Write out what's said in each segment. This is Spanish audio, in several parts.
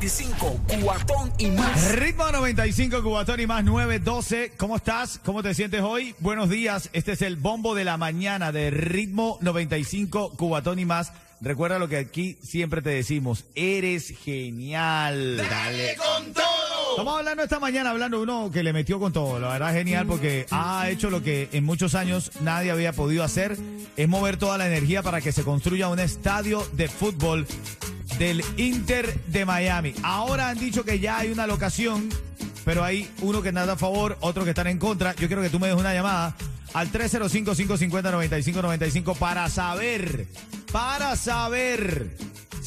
Ritmo 95, cuatón y más. Ritmo 95, Cubatón y más 912. ¿Cómo estás? ¿Cómo te sientes hoy? Buenos días. Este es el bombo de la mañana de Ritmo 95, Cubatón y más. Recuerda lo que aquí siempre te decimos. Eres genial. Dale con todo. Estamos hablando esta mañana, hablando de uno que le metió con todo. La verdad, genial porque ha hecho lo que en muchos años nadie había podido hacer. Es mover toda la energía para que se construya un estadio de fútbol del Inter de Miami. Ahora han dicho que ya hay una locación, pero hay uno que está a favor, otro que están en contra. Yo quiero que tú me des una llamada al 305-550-9595 para saber, para saber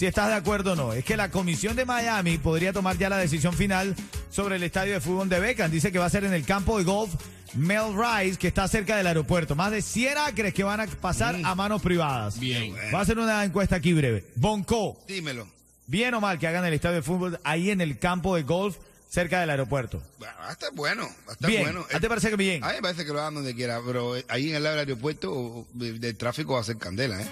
si estás de acuerdo o no. Es que la comisión de Miami podría tomar ya la decisión final sobre el estadio de fútbol de Beckham. Dice que va a ser en el campo de golf Melrise, que está cerca del aeropuerto. Más de 100 acres que van a pasar a manos privadas. Bien. Va a hacer una encuesta aquí breve. Bonco, Dímelo. bien o mal que hagan el estadio de fútbol ahí en el campo de golf cerca del aeropuerto. Bueno, va a estar bueno, va a estar Bien. bueno. ¿A ti te parece que bien? A mí me parece que lo hagan donde quiera, pero ahí en el lado del aeropuerto del tráfico va a ser candela, ¿eh?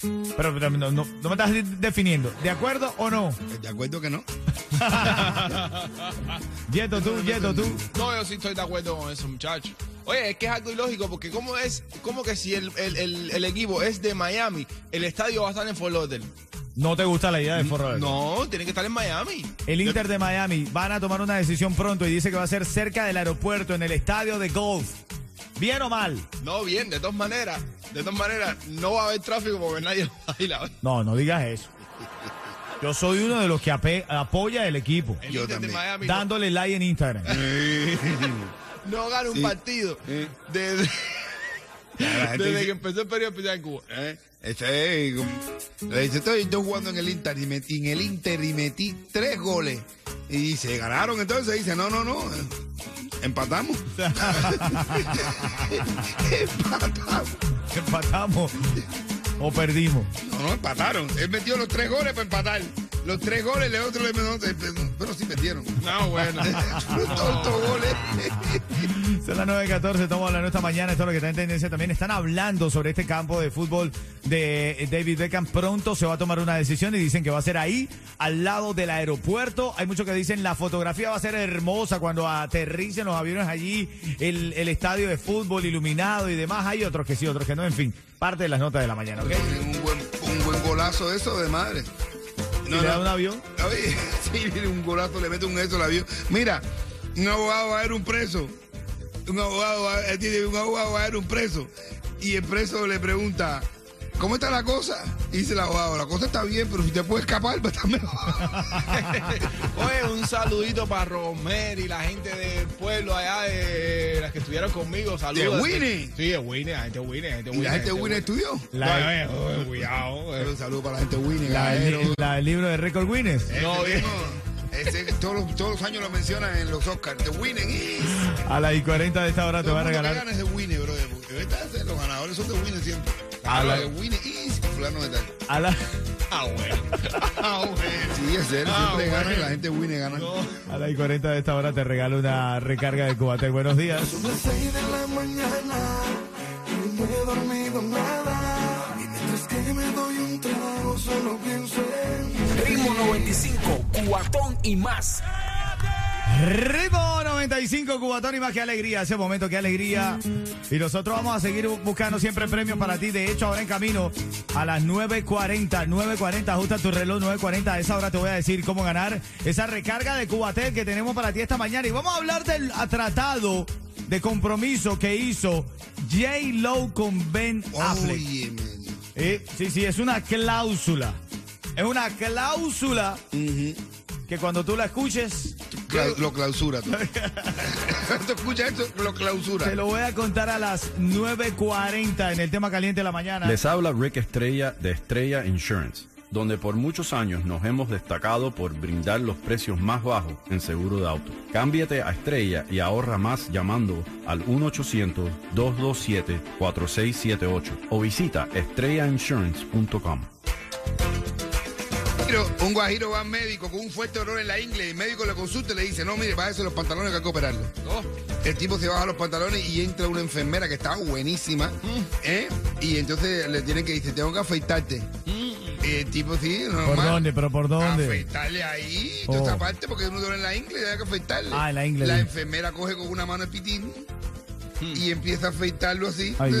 Pero, pero no, no- no me estás de- definiendo. ¿De acuerdo o no? ¿De acuerdo que no? Yeto tú, Yeto tú. No, yo sí estoy de acuerdo con eso, muchachos. Oye, es que es algo ilógico, porque ¿cómo es, cómo que si el, el, el, el equipo es de Miami, el estadio va a estar en Fort Lauderdale? ¿No te gusta la idea de Fort Lauderdale? No, tiene que estar en Miami. El Inter de Miami van a tomar una decisión pronto y dice que va a ser cerca del aeropuerto, en el estadio de golf. ¿Bien o mal? No, bien, de todas maneras, de todas maneras, no va a haber tráfico porque nadie lo va a ir a ver. No, no digas eso. Yo soy uno de los que ape- apoya el equipo, El Yo Inter de también. Miami no- dándole like en Instagram. no, gana un partido desde, desde dice- que empezó el periodo especial en Cuba. ¿Eh? Este le dice, estoy, estoy jugando en el Inter y metí, en el Inter y metí tres goles. Y dice, ganaron entonces. Dice, no, no, no. eh, Empatamos. empatamos. Empatamos o perdimos. No, no, empataron. Él metió los tres goles para empatar. Los tres goles, el otro le metió. Pero sí perdieron. No, bueno. Todos estos goles. Son las 9.14, estamos hablando esta mañana, esto es lo que está en tendencia también. Están hablando sobre este campo de fútbol de eh, David Beckham. Pronto se va a tomar una decisión y dicen que va a ser ahí, al lado del aeropuerto. Hay muchos que dicen la fotografía va a ser hermosa cuando aterricen los aviones allí, el, el estadio de fútbol iluminado y demás. Hay otros que sí, otros que no. En fin, parte de las notas de la mañana, ¿ok? Un buen, un buen golazo eso de madre. ¿Y le da un avión? Oye, sí, un golazo, le mete un eso al avión. Mira, abogado va a ver un preso. Un abogado, va, un abogado va a ver un preso. Y el preso le pregunta, ¿cómo está la cosa? Y dice el abogado, la cosa está bien, pero si te puedes escapar, pues está mejor. Oye, un saludito para Romer y la gente del pueblo allá de las que estuvieron conmigo. Saludos. ¿De Winnie? Sí, de Winnie, la gente de Winnie, la gente de y Winnie. la gente Winnie estudió. La, No, cuidado. Un saludo para la gente Winnie. la- del libro de Record Guinness. No, Ese bien. mismo, ese- todos, los, todos los años lo mencionan en los Oscars. The Winning is. A las y 40 de esta hora te Todo va a que regalar. gana es de Winnie, bro. De verdad, los ganadores son de Winnie siempre. A la- de Winnie is fulano de tal. A la, Ah, bueno. Ah, bueno. Sí, es serio, Ah, siempre gana y la gente Winnie gana. A las y 40 de esta hora te regalo una recarga de Cubatel. Buenos días. las seis de la mañana y no he dormido nada. Mientras que me doy un trago, solo pienso en Ritmo 95, cuatón y más. Ritmo 95, Cubatón y más que alegría. Ese momento, qué alegría. Y nosotros vamos a seguir buscando siempre premios para ti. De hecho, ahora en camino a las 9.40, 9.40, ajusta tu reloj 9.40. A esa hora te voy a decir cómo ganar esa recarga de Cubatel que tenemos para ti esta mañana. Y vamos a hablar del tratado de compromiso que hizo J. Lo con Ben Affleck. Oye. Eh, sí, sí, es una cláusula. Es una cláusula que cuando tú la escuches, Cla- lo clausura tú. ¿Tú escuchas esto? Lo clausura. te lo voy a contar a las 9.40 en el tema caliente de la mañana. Les habla Rick Estrella de Estrella Insurance. Donde por muchos años nos hemos destacado por brindar los precios más bajos en seguro de auto. Cámbiate a Estrella y ahorra más llamando al 1-800-227-4678 o visita estrellainsurance.com. Un guajiro va al médico con un fuerte dolor en la ingle y el médico le consulta y le dice, no, mire, bájese los pantalones que hay que operarlo. Oh, El tipo se baja los pantalones y entra una enfermera que está buenísima, ¿eh? Y entonces le tienen que decir, tengo que afeitarte. Y tipo sí, normal. ¿Por dónde? ¿Pero por dónde? Afeitarle ahí, Oh. toda esa parte, porque uno duele en la ingle y hay que afeitarle. Ah, en la ingle, La sí. enfermera coge con una mano el pitín y empieza a afeitarlo así. Ay.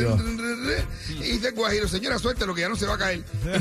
Y dice guajiro, señora, suéltalo que ya no se va a caer.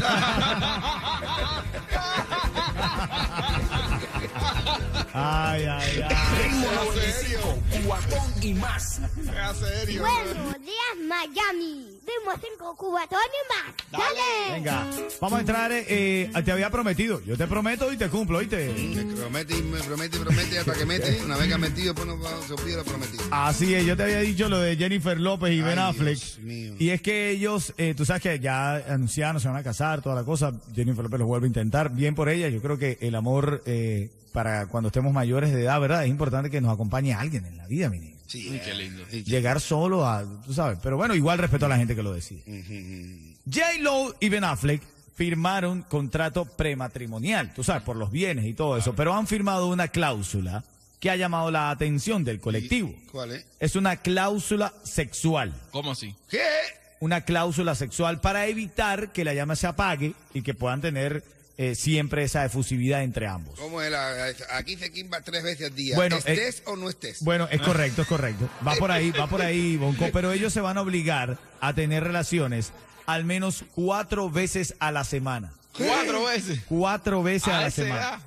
Ay, ay, ay. Ritmo 95, cuatón y más. es serio. Buenos días, Miami. Ritmo 5 cubatón y más. Dale. Venga, vamos a entrar. Eh, te había prometido. Yo te prometo y te cumplo, ¿oíste? Me promete y me promete y promete hasta que mete. Una vez que ha metido, pues no se olvida lo prometido. Así es, yo te había dicho lo de Jennifer López y Ay, Ben Affleck. Dios mío. Y es que ellos, eh, tú sabes que ya anunciaron, se van a casar, toda la cosa. Jennifer López lo vuelve a intentar. Bien por ella. Yo creo que el amor eh, para cuando estemos mayores de edad, ¿verdad? Es importante que nos acompañe alguien en la vida, mi niño. Sí, Uy, qué lindo. Llegar solo a, tú sabes. Pero bueno, igual respeto a la gente que lo decide. J-Lo y Ben Affleck firmaron contrato prematrimonial, tú sabes, por los bienes y todo eso, pero han firmado una cláusula que ha llamado la atención del colectivo. ¿Cuál es? Es una cláusula sexual. ¿Cómo así? ¿Qué? Una cláusula sexual para evitar que la llama se apague y que puedan tener eh, siempre esa efusividad entre ambos. ¿Cómo es la, aquí se quimba tres veces al día. Bueno, ¿Estés o no estés? Bueno, es correcto, es correcto. Va por ahí, va por ahí, Bonco. Pero ellos se van a obligar a tener relaciones al menos cuatro veces a la semana. Cuatro veces. Cuatro veces a, A la semana. edad.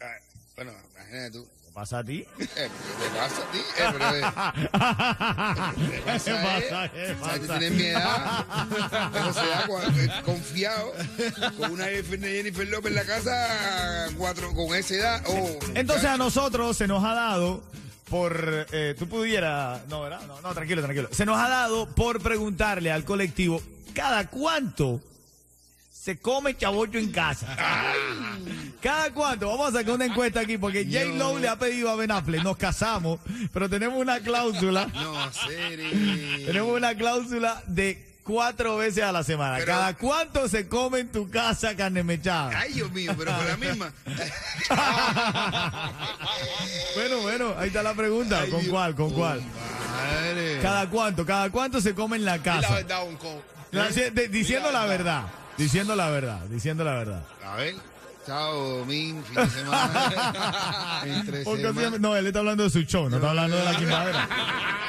Ah, bueno, imagínate tú. ¿Qué pasa a ti? Eh, ¿Qué te pasa a ti? Eh, pero, eh, ¿Qué pasa, pasa? eh? ¿Qué O sea, tú pasa? tienes mi edad. Pero se da eh, confiado con una Jennifer López en la casa cuatro, con esa edad. Oh, Entonces a nosotros se nos ha dado por, eh, tú pudieras, no, ¿verdad? No, no, tranquilo, tranquilo. Se nos ha dado por preguntarle al colectivo cada cuánto se come chabocho en casa. Cada cuánto, vamos a sacar una encuesta aquí porque J. Lo le ha pedido a Ben Affleck, nos casamos, pero tenemos una cláusula, No, serio. tenemos una cláusula de cuatro veces a la semana. Pero- cada cuánto se come en tu casa carne mechada. Ay, Dios mío, pero con la misma. Bueno, bueno, ahí está la pregunta. Ay, ¿Con Dios. cuál? ¿Con cuál? Madre. ¿Cada cuánto? ¿Cada cuánto se come en la casa? verdad, un co. La- de- de- diciendo la verdad. Diciendo la verdad. Diciendo la verdad. A ver. Chao, domingo, fin de semana. Entre Porque semana. siempre- no, él está hablando de su show, no está hablando de la quimbadera.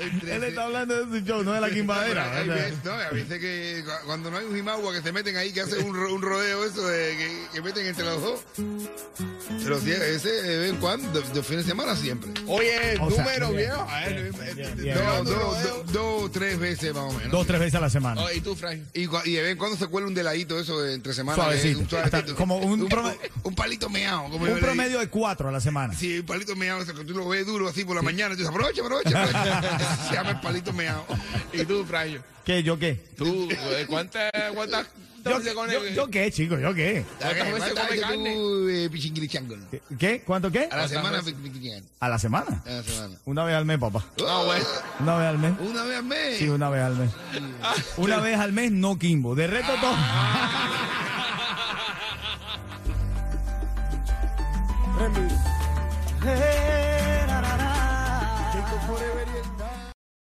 entre Él está hablando de su show, no de la Hay quimbadera. veces, no, a veces que cu- cuando no hay un jimagua que se meten ahí, que hacen un, un rodeo eso de que, que meten entre los dos. Pero sí, ese de vez en cuando, de, de fin de semana siempre. Oye, O número, viejo. A ver, eh, eh. Dos, dos, dos, tres veces más o menos. Dos, tres veces a la semana. Oh, ¿Y tú, Frank? Y, y de vez en cuando se cuela un deladito eso de entre semanas. Suavecito. eh, un suavecito. Como un prome- un palito meado. Como Un promedio de cuatro a la semana. Sí, un palito meado, eso que tú lo ves duro así por la mañana. Y tú dices, aprovecha, aprovecha, aprovecha. se llama el palito meado. ¿Y tú, Frank? ¿Qué? ¿Yo qué? ¿Tú, eh, cuántas, cuántas ¿Yo, veces con yo, yo qué, chico? ¿Yo qué? ¿Cuántas veces ¿Cuántas come veces carne? tú, eh, pichingrichangol? ¿Qué? ¿Qué? ¿Cuánto qué? A la ¿Cuántas semana. A la semana. A la semana. Una vez al mes, papá. Ah, bueno. Una vez al mes. Una vez al mes. Sí, una vez al mes. Una vez al mes, no Kimbo. De reto todo. Hey,